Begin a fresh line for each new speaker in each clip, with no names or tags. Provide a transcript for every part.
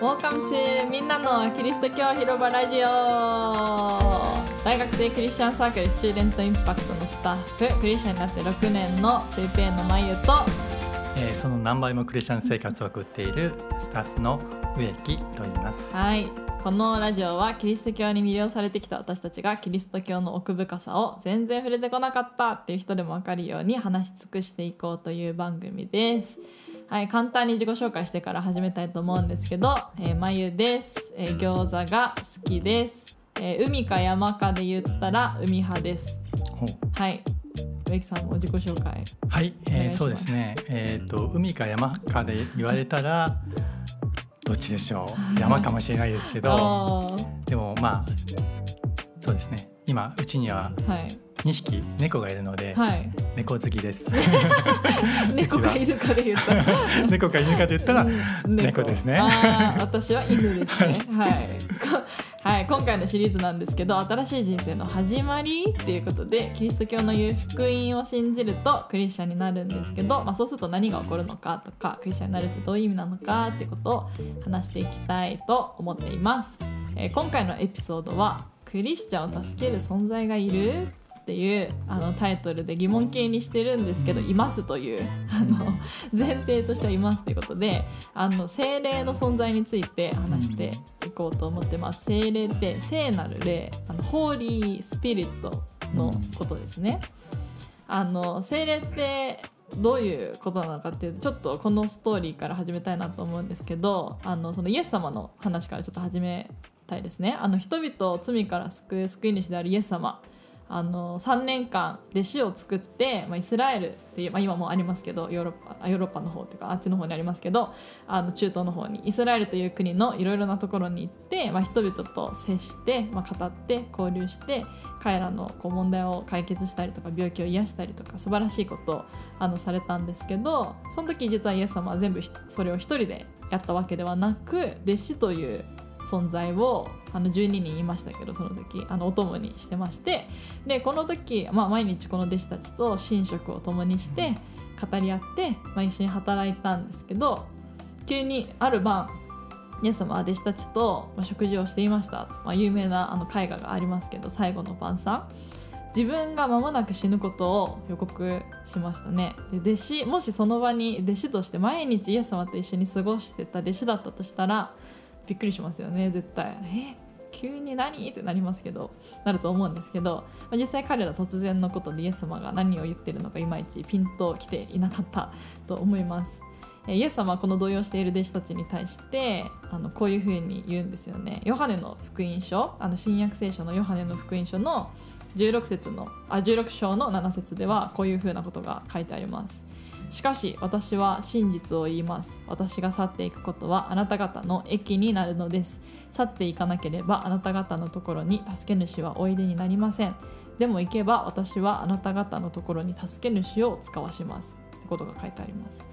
Welcome to みんなのキリスト教広場ラジオ。大学生クリスチャンサークルスチューデントインパクトのスタッフクリスチャンになって6年のフィリピンのまゆと、
えー、その何倍もクリスチャン生活を送っているスタッフの植木と言います。
はい。このラジオはキリスト教に魅了されてきた私たちがキリスト教の奥深さを全然触れてこなかったっていう人でも分かるように話し尽くしていこうという番組です。はい、簡単に自己紹介してから始めたいと思うんですけど、えー、まゆです、えー、餃子が好きです、えー、海か山かで言ったら海派です。はい。植木さんも自己紹介。
はい、えー、そうですね。えっ、ー、と海か山かで言われたらどっちでしょう。山かもしれないですけど。でもまあそうですね。今うちには、はい2匹猫がいるので、はい、猫好きです。
猫か犬かで言った
猫か犬かで言ったら猫。ですね。
私は犬ですね。はい、はい、今回のシリーズなんですけど新しい人生の始まりっていうことでキリスト教の言う福音を信じるとクリスチャンになるんですけど、まあ、そうすると何が起こるのかとかクリスチャンになるってどういう意味なのかっていうことを話していきたいと思っています、えー、今回のエピソードはクリスチャンを助ける存在がいるっていうあのタイトルで疑問形にしてるんですけど「います」というあの前提としてはいますということであの精霊の存在について話していこうと思ってます。精霊って聖なる霊あのホーリースピリットのことですね。あの精霊ってどういうことなのかっていうとちょっとこのストーリーから始めたいなと思うんですけどあのそのイエス様の話からちょっと始めたいですね。あの人々を罪から救う救い主であるイエス様あの3年間弟子を作って、まあ、イスラエルっていう、まあ、今もありますけどヨーロッパヨーロッパの方というかあっちの方にありますけどあの中東の方にイスラエルという国のいろいろなところに行って、まあ、人々と接して、まあ、語って交流して彼らのこう問題を解決したりとか病気を癒したりとか素晴らしいことをあのされたんですけどその時実はイエス様は全部それを一人でやったわけではなく弟子という存在をあの12人いましたけどその時あのお供にしてましてでこの時、まあ、毎日この弟子たちと寝食を共にして語り合って、まあ、一緒に働いたんですけど急にある晩イエス様は弟子たちと食事をしていました、まあ、有名なあの絵画がありますけど最後の晩餐。自分が間もなく死ぬことを予告しましたね。で弟子もしその場に弟子として毎日イエス様と一緒に過ごしてた弟子だったとしたらびっくりしますよね絶対。え？急に何？ってなりますけどなると思うんですけど、まあ、実際彼ら突然のことでイエス様が何を言ってるのかいまいちピンときていなかった と思います。イエス様はこの動揺している弟子たちに対してあのこういうふうに言うんですよね。ヨハネの福音書あの新約聖書のヨハネの福音書の16節のあ16章の7節ではこういうふうなことが書いてありますしかし私は真実を言います。私が去っていくことはあなた方の益になるのです。去っていかなければあなた方のところに助け主はおいでになりません。でも行けば私はあなた方のところに助け主を使わします。ってことが書いてあります。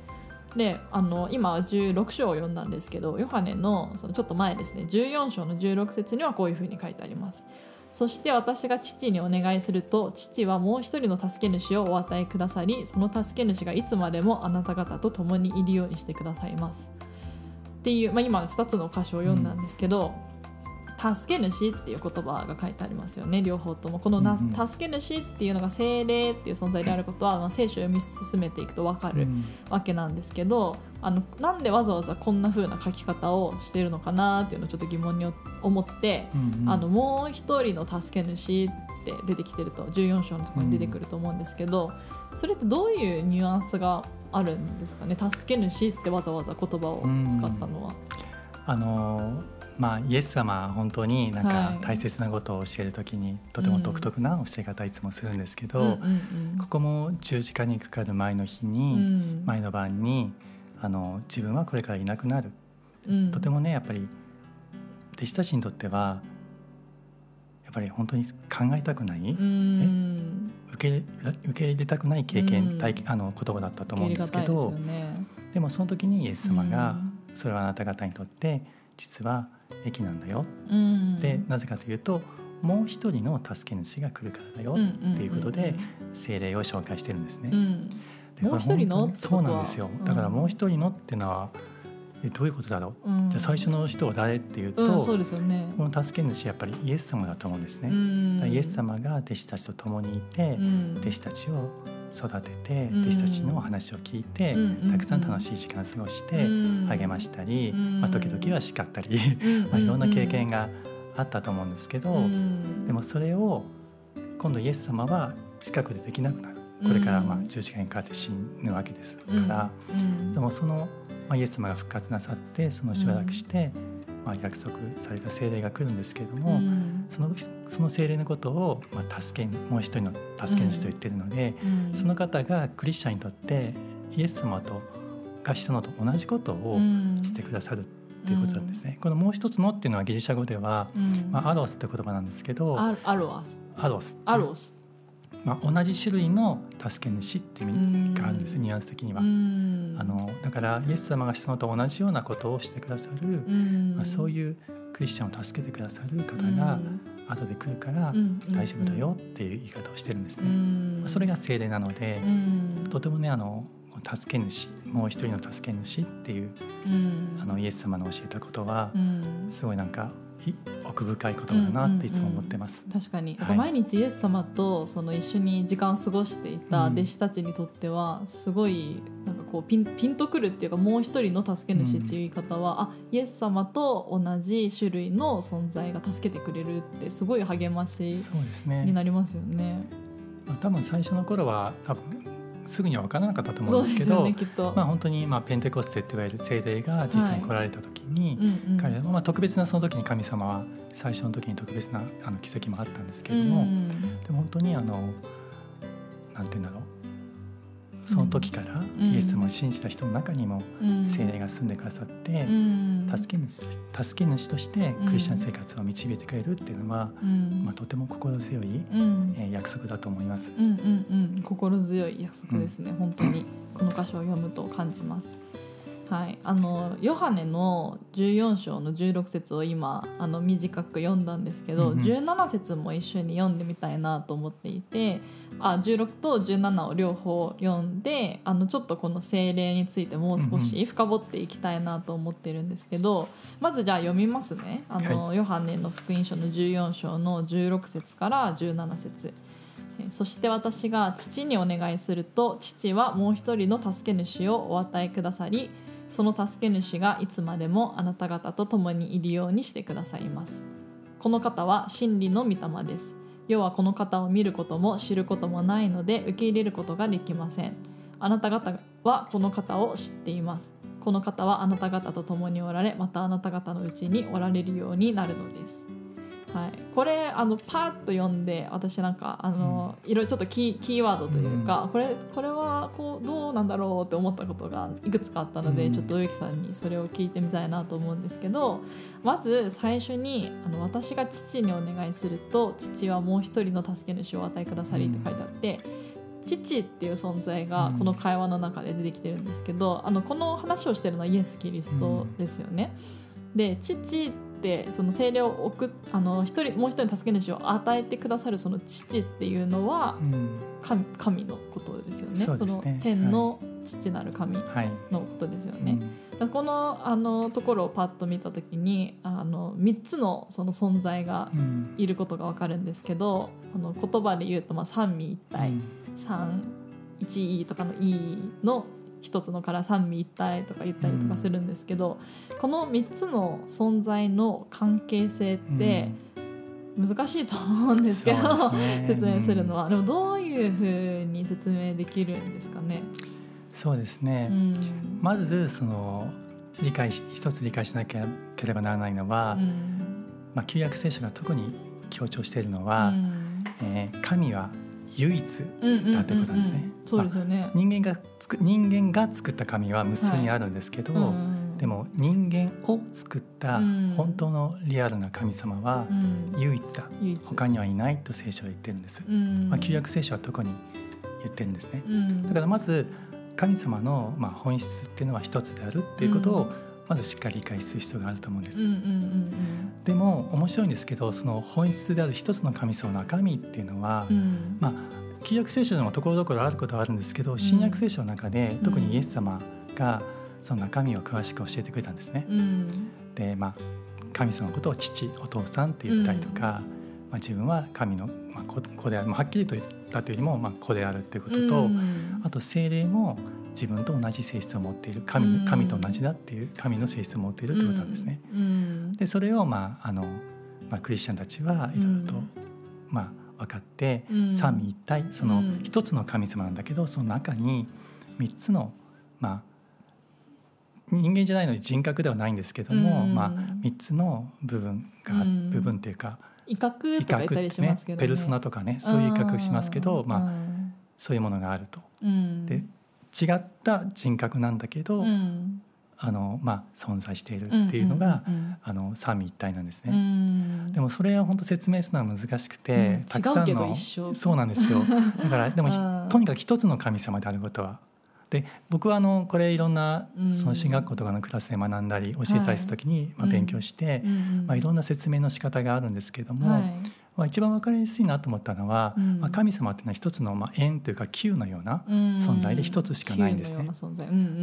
であの今16章を読んだんですけどヨハネのそのちょっと前ですね。14章の16節にはこういうふうに書いてあります。そして私が父にお願いすると父はもう一人の助け主をお与えくださりその助け主がいつまでもあなた方と共にいるようにしてくださいます。っていう、まあ、今2つの歌詞を読んだんですけど、助け主っていう言葉が書いてありますよね。両方とも。このな、助け主っていうのが精霊っていう存在であることは、まあ、聖書を読み進めていくと分かるわけなんですけど、あのなんでわざわざこんな風な書き方をしているのかなっていうのをちょっと疑問に思って、あのもう一人の助け主って出てきてると14章のところに出てくると思うんですけど、それってどういうニュアンスがあるんですかね？助け主ってわざわざ言葉を使ったのは。
あのーまあ、イエス様は本当になんか大切なことを教える時にとても独特な教え方いつもするんですけど、ここも十字架にかかる前の日に、前の晩にあの自分はこれからいなくなる、とてもねやっぱり弟子たちにとってはやっぱり本当に考えたくない、受け受け入れたくない経験、体あの言葉だったと思うんですけどでもその時にイエス様が、それはあなた方にとって実は駅なんだよ、うん、でなぜかというともう一人の助け主が来るからだよっていうことで精霊を紹介してるんですね。
うん、もう一人の？
そうなんですよ。だからもう一人のっていうのはえどういうことだろう、うん、じゃあ最初の人は誰っていうと、うん、
そうですよね、
この助け主やっぱりイエス様だと思うんですね。イエス様が弟子たちと共にいて、弟子たちを育てて、弟子たちの話を聞いて、たくさん楽しい時間を過ごして励ましたり、まあ、時々は叱ったり、まあ、いろんな経験があったと思うんですけど、でもそれを今度イエス様は近くでできなくなる。これからまあ十字架にかかって死ぬわけですから、でもその、まあ、イエス様が復活なさってそのしばらくして、まあ、約束された精霊が来るんですけれども、そのその精霊のことを、まあ、助けもう一人の助け主と言ってるので、その方がクリスチャンにとってイエス様とがしたのと同じことをしてくださるっていうことなんですね。このもう一つのっていうのはギリシャ語では、まあ、アロスって言葉なんですけど
アロス。
アロス。
アロス
まあ、同じ種類の助け主って意味があるんですニュアンス的には。あのだからイエス様がしたのと同じようなことをしてくださる、まあ、そういうクリスチャンを助けてくださる方が後で来るから大丈夫だよっていう言い方をしてるんですね。まあ、それが聖霊なのでとてもねあの助け主もう一人の助け主っていう、あのイエス様の教えたことは、すごいなんか奥深い言葉だなっていつも思ってます。
うんうんうん、確かに、はい、毎日イエス様とその一緒に時間を過ごしていた弟子たちにとってはすごいなんかこうピンピンとくるっていうかもう一人の助け主っていう言い方は、うん、あイエス様と同じ種類の存在が助けてくれるってすごい励ましになりますよね。
まあ、多分最初の頃は多分すぐには分からなかったと思うんですけど、ね、まあ、本当にまあペンテコステって言われる聖霊が実際に来られた時に、はい彼らまあ、特別なその時に神様は最初の時に特別なあの奇跡もあったんですけれども、うんうん、でも本当にあのなんて言うんだろうその時からイエス様を信じた人の中にも精霊が住んでくださって、助け主助け主としてクリスチャン生活を導いてくれるっていうのは、まあ、とても心強い、え約束だと思います。
うんうんうん、心強い約束ですね、本当に。この箇所を読むと感じます。はい、あのヨハネの14章の16節を今あの短く読んだんですけど、うんうん、17節も一緒に読んでみたいなと思っていてあ16と17を両方読んであのちょっとこの精霊についてもう少し深掘っていきたいなと思ってるんですけど、うんうん、まずじゃあ読みますね。あの、はい、ヨハネの福音書の14章の16節から17節。そして私が父にお願いすると父はもう一人の助け主をお与えくださりその助け主がいつまでもあなた方と共にいるようにしてくださいます。この方は真理の御霊です。要はこの方を見ることも知ることもないので受け入れることができません。あなた方はこの方を知っています。この方はあなた方と共におられまたあなた方のうちにおられるようになるのです。はい、これあのパッと読んで私なんかあの、うん、いろいろちょっとキーキーワードというか、うん、これこれはこうどうなんだろうって思ったことがいくつかあったので、うん、ちょっと植木さんにそれを聞いてみたいなと思うんですけどまず最初にあの「私が父にお願いすると父はもう一人の助け主をお与えくださり」って書いてあって。父っていう存在がこの会話の中で出てきてるんですけど、あのこの話をしてるのはイエス・キリストですよね。で父ってその精霊を送あの一人もう一人助け主を与えてくださるその父っていうのは神,、神のことですよね、ね、その天の父なる神のことですよね。はい、このあのところをパッと見た時にあの3つのその存在がいることが分かるんですけど、あの言葉で言うとまあ三位一体、うん、三一位とかの「い」の一つのから三位一体とか言ったりとかするんですけど、うん、この3つの存在の関係性って難しいと思うんですけど、ね、説明するのは。でもどういうふうに説明できるんですかね？
そうですね、うん、まずその理解一つ理解しなければならないのは、うん、まあ、旧約聖書が特に強調しているのは、うん、えー、神は唯一だってことなんですね。
そうですよね。
人間がつく人間が作った神は無数にあるんですけど、はい、でも人間を作った本当のリアルな神様は唯一だ、うん、他にはいないと聖書は言ってるんです。うん、まあ旧約聖書は特に言ってるんですね。うん、だからまず神様のまあ本質っていうのは一つであるっていうことを、まずしっかり理解する必要があると思うんです。でも面白いんですけどその本質である一つの神様の中身っていうのは、うん、まあ旧約聖書でもところどころあることはあるんですけど新約聖書の中で、特にイエス様がその中身を詳しく教えてくれたんですね。
うん、
でまあ神様のことを父お父さんって言ったりとか、まあ、自分は神の、まあ、子である、まあ、はっきりと言ったというよりも、まあ、子であるっていうことと、あと精霊も自分と同じ性質を持っている神,、神と同じだっていう神の性質を持っているということなんですね。でそれを、まああのまあ、クリスチャンたちはいろいろと、まあ、分かって、三位一体その一つの神様なんだけどその中に三つのまあ人間じゃないのに人格ではないんですけども、うん、まあ、3つの部分が、うん、部分っていうか
威嚇とか言ったりしますけど、
ね、ペルソナとかねそういう威嚇しますけど、まあ、そういうものがあると。で違った人格なんだけど、あのまあ、存在しているっていうのが、あの三位一体なんですね。でもそれは本当説明するのは難しくて、
たくさんの
そうなんですよ。だからでも とにかく一つの神様であることは。で僕はあのこれいろんなその進学校とかのクラスで学んだり教えたりする時にまあ勉強して、まあ、いろんな説明の仕方があるんですけれども、まあ、一番分かりやすいなと思ったのは、まあ、神様っていうのは一つのまあ円というか球のような存在で一つしかないんですね。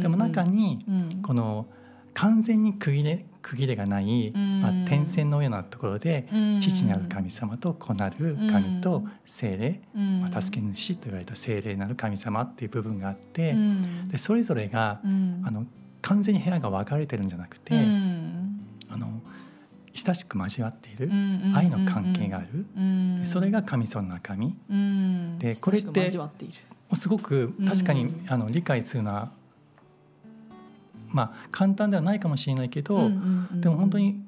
でも中にこの完全に区切れ区切れがない、まあ、点線のようなところで、父なる神様と子なる神と精霊、まあ、助け主と言われた精霊なる神様っていう部分があって、でそれぞれが、あの完全に部屋が分かれてるんじゃなくて、親しく交わっている、愛の関係がある、それが神様の中身、でこれってすごく確かに、あの理解するのはまあ簡単ではないかもしれないけど、でも本当に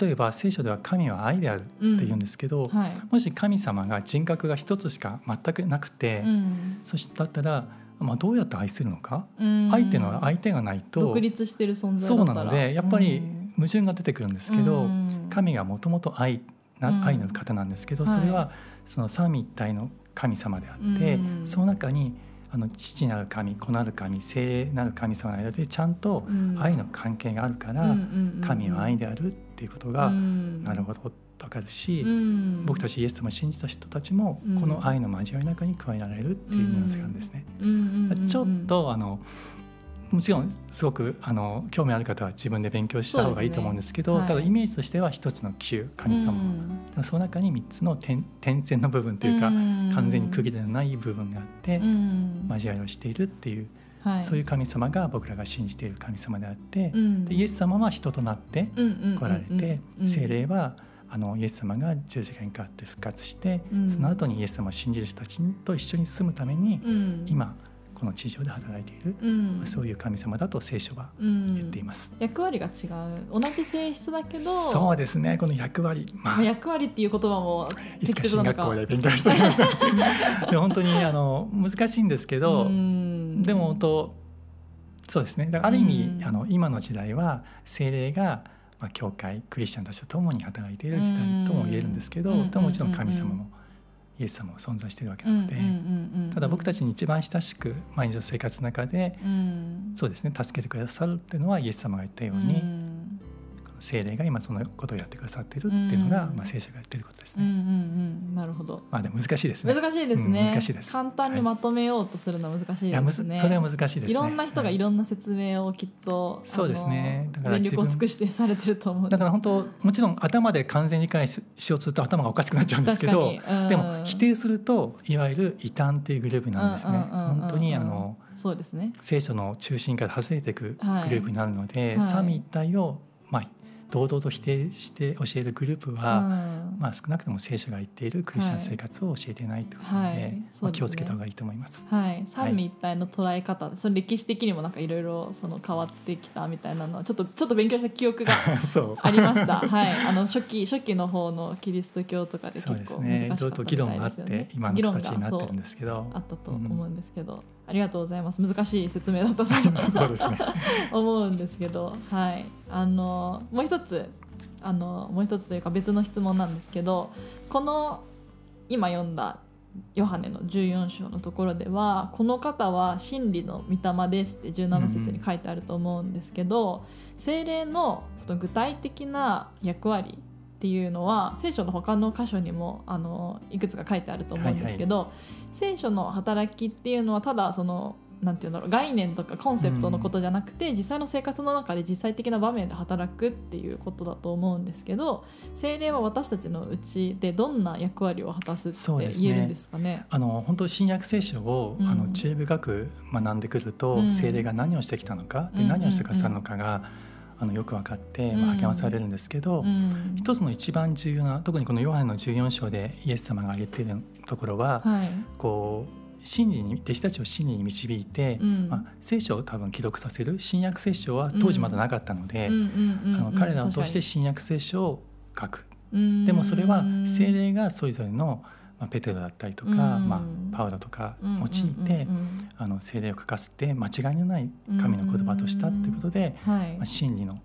例えば聖書では神は愛であるって言うんですけど、うんはい、もし神様が人格が一つしか全くなくて、うん、そしてだったら、まあ、どうやって愛するのか、うん、愛っていうのは相手がないと
独立してる存在
そうなのでやっぱり矛盾が出てくるんですけど、神がもともと愛な愛の方なんですけど、それはその三位一体の神様であって、その中にあの父なる神子なる神聖なる神様の間でちゃんと愛の関係があるから、神は愛であるっていうことが、なるほど分かるし、僕たちイエス様を信じた人たちもこの愛の交わりの中に加えられるっていうニュアンスがあるんですね。ちょっとあのもちろんすごくあの興味ある方は自分で勉強した方がいいと思うんですけど、ね。はい、ただイメージとしては一つの旧神様、うん、その中に3つの点点線の部分というか、うん、完全に区切りのない部分があって、うん、交わりをしているっていう、はい、そういう神様が僕らが信じている神様であって、でイエス様は人となって来られて、精霊はあのイエス様が十字架にかかって復活して、その後にイエス様を信じる人たちと一緒に住むために、今この地上で働いている、うん、そういう神様だと聖書は言っています、
うん、役割が違う。同じ性質だけど
そうですね。この役割、
まあ、役割っていう言葉も
いつか進学校で勉強しております で本当にあの難しいんですけど、うん、でも本当そうですね。だからある意味、あの今の時代は精霊がまあ、教会クリスチャンたちと共に働いている時代とも言えるんですけど、でももちろん。神様もイエス様も存在しているわけなのでただ僕たちに一番親しく毎日の生活の中で、うん、そうですね助けてくださるっていうのはイエス様が言ったように、精霊が今そのことをやってくださっているっていうのが、まあ、聖書が言ってることですね。うんうん
うん、なるほど。
まあでも難しいですね。
難しいですね。
難しいです。
簡単にまとめようとするのは難しいですね。
それは難しいです、ね、
いろんな人がいろんな説明をきっと、
そうですね。
だから全力を尽くしてされてると思う。
だから本当もちろん頭で完全に理解しようとすると頭がおかしくなっちゃうんですけど、でも否定するといわゆる異端っていうグループなんですね。本当にあの。
そうですね。
聖書の中心から外れていくグループになるので、はい、三位一体をまあ堂々と否定して教えるグループは、うん、まあ、少なくとも聖書が言っているクリスチャン生活を教えてないということで,、はい。まあ、気をつけた方がいいと思います。
はい、三位一体の捉え方、その歴史的にもなんかいろいろその変わってきたみたいなのはちょっとちょっと勉強した記憶が ありました。はい、あの初期初期の方のキリスト教とかで結構難しかったみたいですよね。議論があって
今の形になってるんですけど、
あったと思うんですけど。うんありがとうございます。難しい説明だったそうですね。思うんですけど。はい。あのもう一つあのもう一つというか別の質問なんですけどこの今読んだヨハネの14章のところではこの方は真理の御霊ですって17節に書いてあると思うんですけど、うん、精霊のその具体的な役割っていうのは聖書の他の箇所にもあのいくつか書いてあると思うんですけど、はいはい、聖書の働きっていうのはただそのなんていうんだろう概念とかコンセプトのことじゃなくて、うん、実際の生活の中で実際的な場面で働くっていうことだと思うんですけど精霊は私たちのうちでどんな役割を果たすって言えるんですかね。ね。
あの本当新約聖書を、うん、あの中部学学んでくると、うん、精霊が何をしてきたのかで何をしてくださるのかが、あのよく分かって、まあ、励まされるんですけど、うん、一つの一番重要な特にこのヨハネの14章でイエス様が言っているところは、はい、こう真理に弟子たちを真理に導いて、うん、まあ、聖書を多分記録させる新約聖書は当時まだなかったので彼らを通して新約聖書を書く。でもそれは精霊がそれぞれの、まあ、ペテロだったりとか、まあ、パウロとか用いて、あの精霊を書かせて間違いのない神の言葉としたっていうことで、まあ、真理の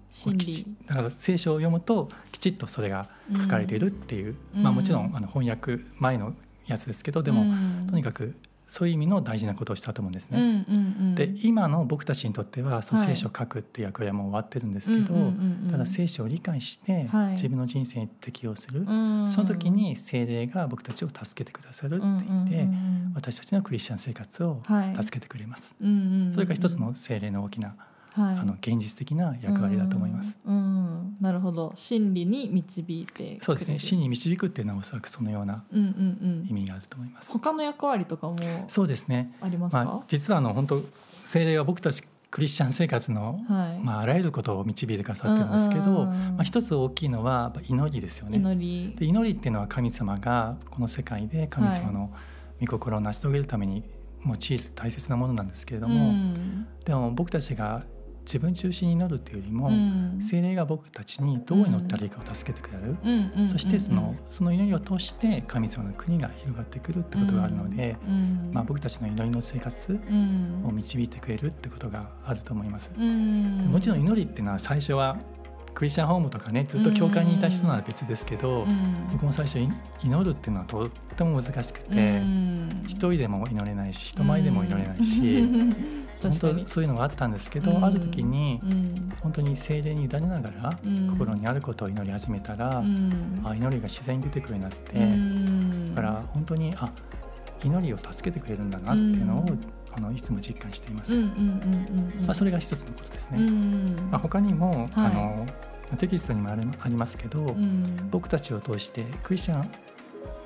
だから聖書を読むときちっとそれが書かれているっていう、まあ、もちろんあの翻訳前のやつですけどでも、とにかくそういう意味の大事なことをしたと思うんですね。うんうんうん、で今の僕たちにとってはその聖書を書くっていう役割はもう終わってるんですけど、はい、ただ聖書を理解して自分の人生に適応する、はい、その時に聖霊が僕たちを助けてくださるって言って、私たちのクリスチャン生活を助けてくれます。それが一つの聖霊の大きなはい、あの現実的な役割だと思います。
うん、なるほど。真理に導いて
そうですね。真理に導くっていうのはおそらくそのような意味があると思います。
うんうんうん、他の役割とかも
そうですね。
ありますか、
まあ、実はあの本当聖霊は僕たちクリスチャン生活の、はい、まあ、あらゆることを導いてくださってるんですけど、まあ、一つ大きいのは祈りですよね。
祈り。
で祈りっていうのは神様がこの世界で神様の御心を成し遂げるために用いる大切なものなんですけれども、うん、でも僕たちが自分中心に祈るっていうよりも、うん、精霊が僕たちにどう祈ったらいいかを助けてくれる、うん、そしてそのその祈りを通して神様の国が広がってくるってことがあるので、まあ、僕たちの祈りの生活を導いてくれるってことがあると思います。もちろん祈りっていうのは最初はクリスチャンホームとかねずっと教会にいた人なら別ですけど、僕も最初祈るっていうのはとっても難しくて、一人でも祈れないし人前でも祈れないし。本当そういうのがあったんですけど、うん、ある時に、うん、本当に精霊に委ねながら、うん、心にあることを祈り始めたら、あ祈りが自然に出てくるようになって、だから本当にあ祈りを助けてくれるんだなっていうのを、あのいつも実感しています。まあ、それが一つのことですね。まあ、他にも、はい、あのテキストにもありますけど、僕たちを通してクリスチャン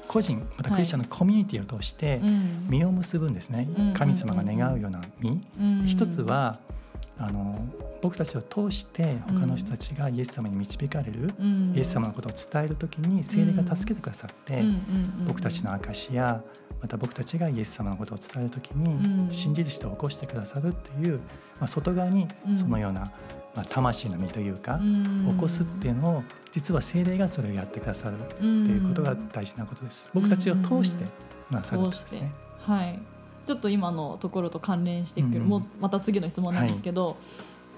個人またクリスチャンのコミュニティを通して実を結ぶんですね、神様が願うような実、一つはあの僕たちを通して他の人たちがイエス様に導かれる、うん、イエス様のことを伝える時に聖霊が助けてくださって、僕たちの証やまた僕たちがイエス様のことを伝える時に信じる人を起こしてくださるっていう、まあ、外側にそのような、まあ、魂の実というか、起こすっていうのを実は精霊がそれをやってくださるっていうことが大事なことです。僕たちを通してなさるんですね。
はい。ちょっと今のところと関連してくる、もうまた次の質問なんですけど、はい、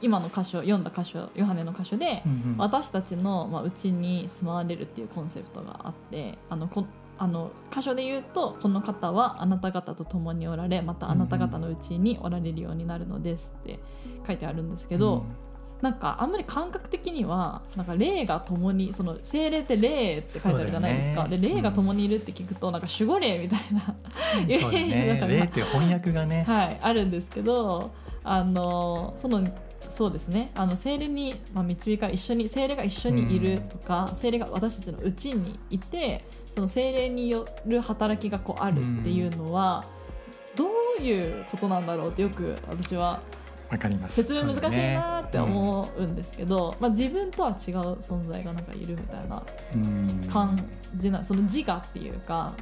今の箇所読んだ箇所ヨハネの箇所で、うんうん、私たちのまあうちに住まわれるっていうコンセプトがあってあのこあの箇所で言うとこの方はあなた方と共におられまたあなた方のうちにおられるようになるのですって書いてあるんですけど、うんなんかあんまり感覚的にはなんか霊が共にその精霊って霊って書いてあるじゃないですか、ね、で霊が共にいるって聞くと、うん、なんか守護霊みたいな イメージ
だから、霊って翻訳がね、
はい、あるんですけどあのそのそうですね。あの精霊に、まあ、導かれ一緒に精霊が一緒にいるとか、うん、精霊が私たちのうちにいてその精霊による働きがこうあるっていうのは、うん、どういうことなんだろうってよく私は
わかります。
説明難しいなって思うんですけど、ねうん、まあ、自分とは違う存在がなんかいるみたいな感じなその自我っていうか。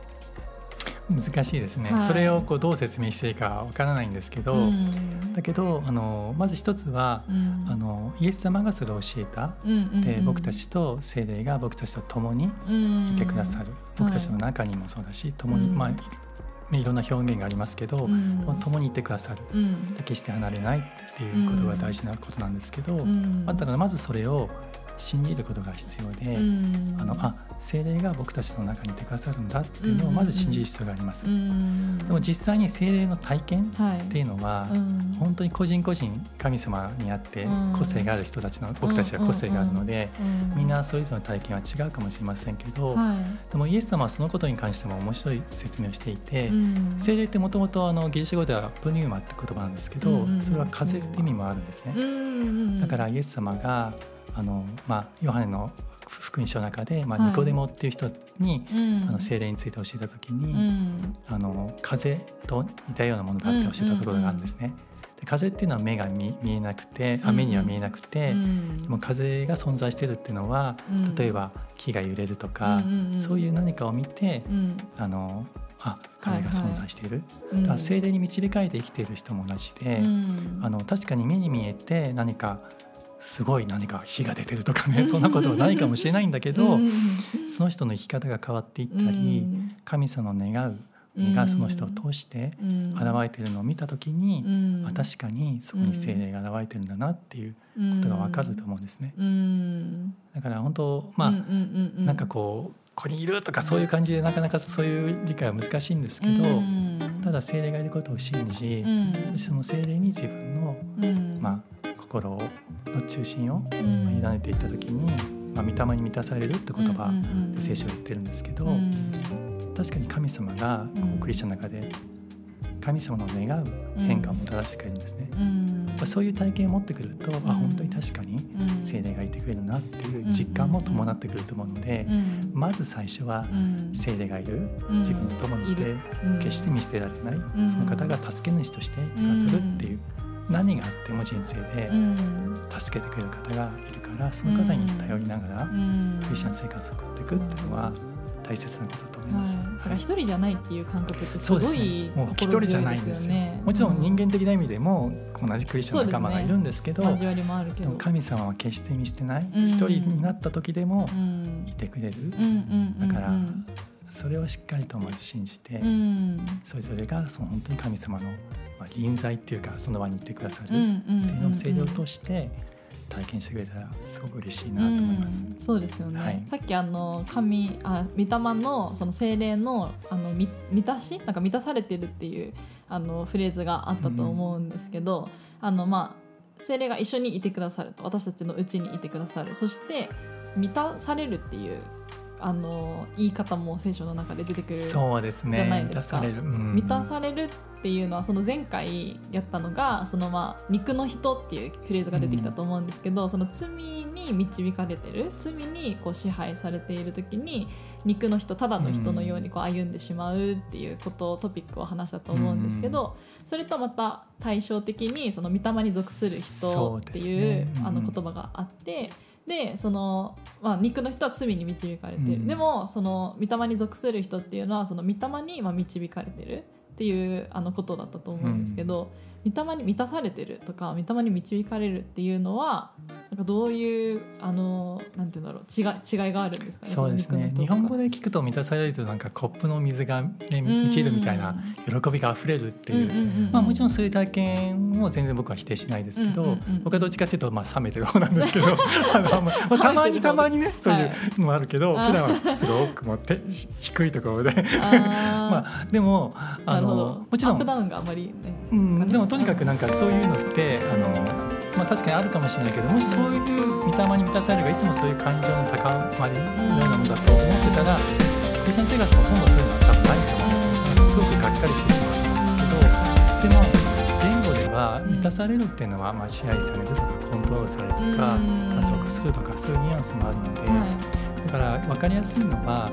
難しいですね、はい、それをこうどう説明していいかわからないんですけど、うん、だけどあのまず一つは、うん、あのイエス様がそれを教えた、で僕たちと精霊が僕たちと共にいてくださる、僕たちの中にもそうだし共に、まあいろんな表現がありますけど、うん、共にいてくださる、うん、決して離れないっていうことが大事なことなんですけど、うん、またまずそれを信じることが必要で、あのあ精霊が僕たちの中にいてくださるんだっていうのをまず信じる必要があります。でも実際に精霊の体験っていうのは、本当に個人個人神様にあって個性がある人たちの僕たちは個性があるので、みんなそれぞれの体験は違うかもしれませんけど、でもイエス様はそのことに関しても面白い説明をしていて、精霊ってもともとギリシャ語ではプニューマって言葉なんですけど、それは風って意味もあるんですね。だからイエス様があの、まあ、ヨハネの福音書の中で、まあ、ニコデモっていう人に、はい、あの精霊について教えた時に、うん、あの風と似たようなものだって教えたところがあるんですね。で風っていうのは目が見見えなくて雨には見えなくて、うん、でも風が存在してるっていうのは、うん、例えば木が揺れるとか、そういう何かを見て、あのあ風が存在している、はいはい、精霊に導かれて生きている人も同じで、あの確かに目に見えて何かすごい何か火が出てるとかねそんなことはないかもしれないんだけどその人の生き方が変わっていったり神様の願うがその人を通して現れているのを見た時に、あ確かにそこに精霊が現れてるんだなっていうことが分かると思うんですね。だから本当まあなんかこうここにいるとかそういう感じでなかなかそういう理解は難しいんですけど、ただ精霊がいることを信じ、そしてその精霊に自分の、まあ心の中心を委ねていった時に、まあ、御霊に満たされるって言葉で聖書は言ってるんですけど、確かに神様がこうクリスチャンの中で神様の願う変化をもたらしてくれるんですね。うん、そういう体験を持ってくると、うん、あ本当に確かに精霊がいてくれるなっていう実感も伴ってくると思うので、うん、まず最初は精霊がいる、自分と共にいて、決して見捨てられない、その方が助け主としてくださるっていう。何があっても人生で助けてくれる方がいるからその方に頼りながらクリスチャン生活を送っていくっていうのは大切なことだと思います。だ
から一人じゃないっていう感覚ってすごい
もう一人じゃないんですよ。ね。もちろん人間的な意味でも同じクリスチャン仲間がいるんですけど、
交わりも
神様は決して見捨てない。一人になった時でもいてくれる。だからそれをしっかりとまず信じて、それぞれがその本当に神様のまあ臨在っていうかその場にいてくださるっていうのを聖霊を通して。体験してくれたらすごく嬉しいなと思います。
うん、そうですよね。はい、さっきあの神あ御霊のその精霊のあの満たし？なんか満たされてるっていうあのフレーズがあったと思うんですけど、うん、あのまあ精霊が一緒にいてくださると私たちのうちにいてくださるそして満たされるっていうあの言い方も聖書の中で出てくるじゃないですか。満たされる、うん、満たされるっていうのはその前回やったのがそのまあ肉の人っていうフレーズが出てきたと思うんですけど、うん、その罪に導かれてる罪にこう支配されている時に肉の人ただの人のようにこう歩んでしまうっていうことをトピックを話したと思うんですけど、それとまた対照的にその御霊に属する人っていう、ね。うん、あの言葉があって。でその、まあ、肉の人は罪に導かれてる、うん、でもその御霊に属する人っていうのはその御霊にまあ導かれてるていうあのことだったと思うんですけど、霊に満たされてるとか御霊に導かれるっていうのはなんかどういうあのなんていうんだろう違い違いがあるんですかね。
そうですね。日本語で聞くと満たされるとなんかコップの水がね満ちるみたいな喜びが溢れるっていう、まあもちろんそういう体験も全然僕は否定しないですけど、僕はどっちかっていうとまあ冷めてる方なんですけど、あのまあ、たまにたまにねそういうのもあるけど、はい、普段はすごくもうて低いところで。まあでもあのもちろんアッ
プダウンがあまりね。
うん、でもとにかくなんかそういうのってあの。まあ、確かにあるかもしれないけどもしそういう御霊に満たされるがいつもそういう感情の高まりのようなものだと思ってたら、クリスチャン生活ほとんどそういうのは多分ないと思うんですよ。すごくがっかりしてしまうと思うんですけどでも言語では満たされるっていうのは、まあ、支配されるとかコントロールされるとか加速するとかそういうニュアンスもあるので、だから分かりやすいのは、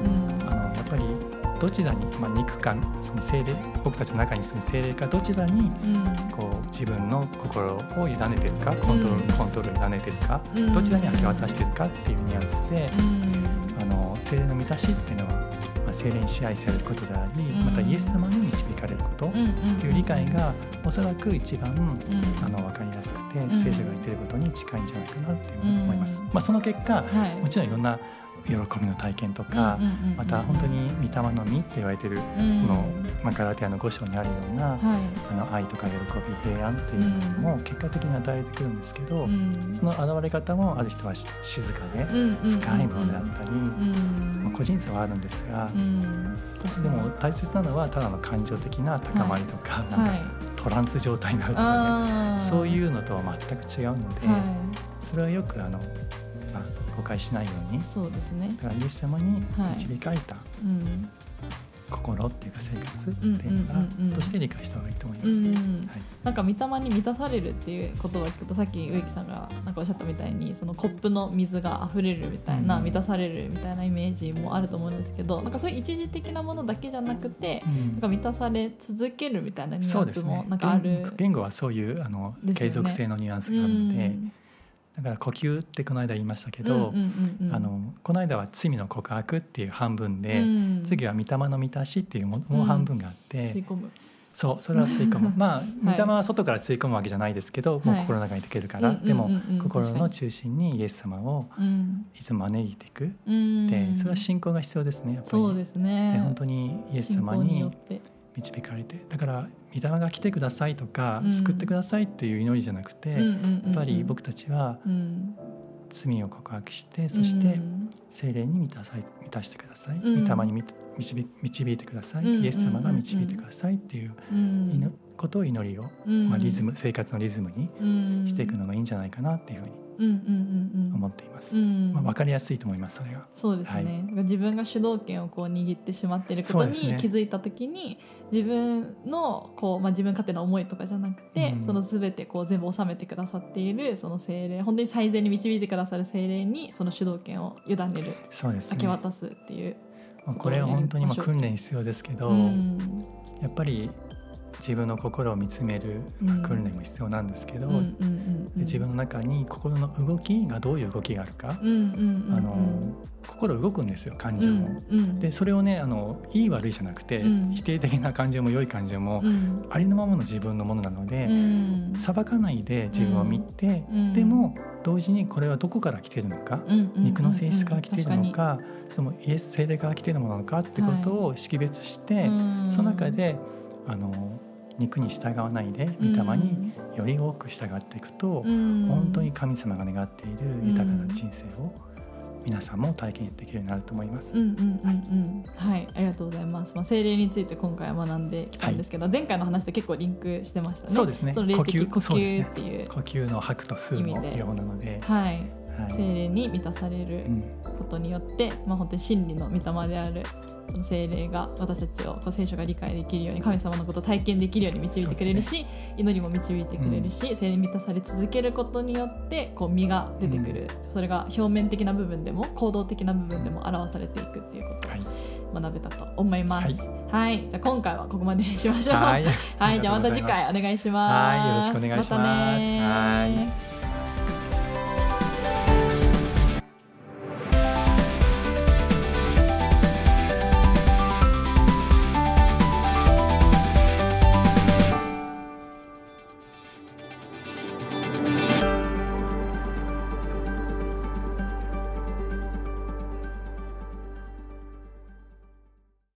どちらに、まあ、肉かその精霊僕たちの中に住む精霊かどちらに、こう自分の心を委ねてるかコントロール,、コントロールを委ねてるか、どちらに明け渡してるかっていうニュアンスで、あの精霊の満たしっていうのは、まあ、精霊に支配されることであり、またイエス様に導かれることっていう理解がおそらく一番、あの分かりやすくて聖書が言ってることに近いんじゃないかなっていう思います。まあ、その結果、もちろんいろんな喜びの体験とか、また本当に御霊の実って言われてる、その、まあ、ガラティアの5章にあるような、はい、あの愛とか喜び平安っていうのも結果的に与えてくるんですけど、その現れ方もある人は静かで深いものであったり、まあ、個人差はあるんですが、でも大切なのはただの感情的な高まりとか、はい、なんかトランス状態になるとかね、そういうのとは全く違うので、それはよくあの誤解しないように。
そうですね。
だからイエス様に導かれた、はいうん、心っていうか生活っていうのがとして理解した方がいいと思います？うんうんはい、
なんか御霊に満たされるっていうことはちょっとさっき植木さんがなんかおっしゃったみたいにそのコップの水が溢れるみたいな、うん、満たされるみたいなイメージもあると思うんですけどなんかそういう一時的なものだけじゃなくて、うん、なんか満たされ続けるみたいなニュアンスもなんかある、ね、
言語はそういうあの、ね、継続性のニュアンスがあるので。うんだから呼吸ってこの間言いましたけど、あのこの間は罪の告白っていう半分で、うん、次は御霊の満たしっていうもう半分があって、
吸い込む。
そうそれは吸い込む。まあ御霊は外から吸い込むわけじゃないですけど、はい、もう心の中にできるから、でも心の中心にイエス様をいつも招いていく、うん、でそれは信仰が必要ですねやっぱり。
そうですね。
で本当にイエス様に導かれてだから御霊が来てくださいとか、うん、救ってくださいっていう祈りじゃなくて、やっぱり僕たちは罪を告白してそして精霊に満たさ満たしてください、御霊に導導いてください、イエス様が導いてくださいっていうことを祈りを、まあ、リズム生活のリズムにしていくのがいいんじゃないかなっていうふうに思っています。まあ分かりやすいと思いますそれは。
そうですね。はい、自分が主導権をこう握ってしまっていることに気づいた時に、ね、自分のこうまあ自分勝手な思いとかじゃなくて、うん、そのすべてこう全部収めてくださっているその精霊、本当に最善に導いてくださる精霊にその主導権を委ねる、
そうです、ね、
明け渡すっていう。
まあこれは本当にまあ訓練必要ですけど、うん、やっぱり自分の心を見つめる訓練も必要なんですけど、自分の中に心の動きがどういう動きがあるか、あの心動くんですよ感情も。うんうん、でそれをねあのいい悪いじゃなくて、うん、否定的な感情も良い感情も、ありのままの自分のものなので、裁かないで自分を見て、でも同時にこれはどこから来てるのか、肉の性質から来てるのかそのイエス精霊から来てるものなのかってことを識別して、その中であの肉に従わないで御霊により多く従っていくと、本当に神様が願っている豊かな人生を皆さんも体験できるようになると思います。
はい、ありがとうございます。まあ精霊について今回学んできたんですけど、はい、前回の話と結構リンクしてましたね。
そうですね。
その霊的呼吸。っていう、
ね、呼吸の吐くと吸うのようなので、
はい、はい、精霊に満たされることによって、うん、まあ本当に真理の御霊であるその精霊が私たちをこう聖書が理解できるように神様のことを体験できるように導いてくれるし、ね、祈りも導いてくれるし、うん、精霊に満たされ続けることによってこう実が出てくる、うん、それが表面的な部分でも行動的な部分でも表されていくっていうことを学べたと思います。はい、はい、じゃあ今回はここまでにしましょう。はい、はい、じゃあまた次回お願いします。
はい、よろしくお願いします。ま、
ね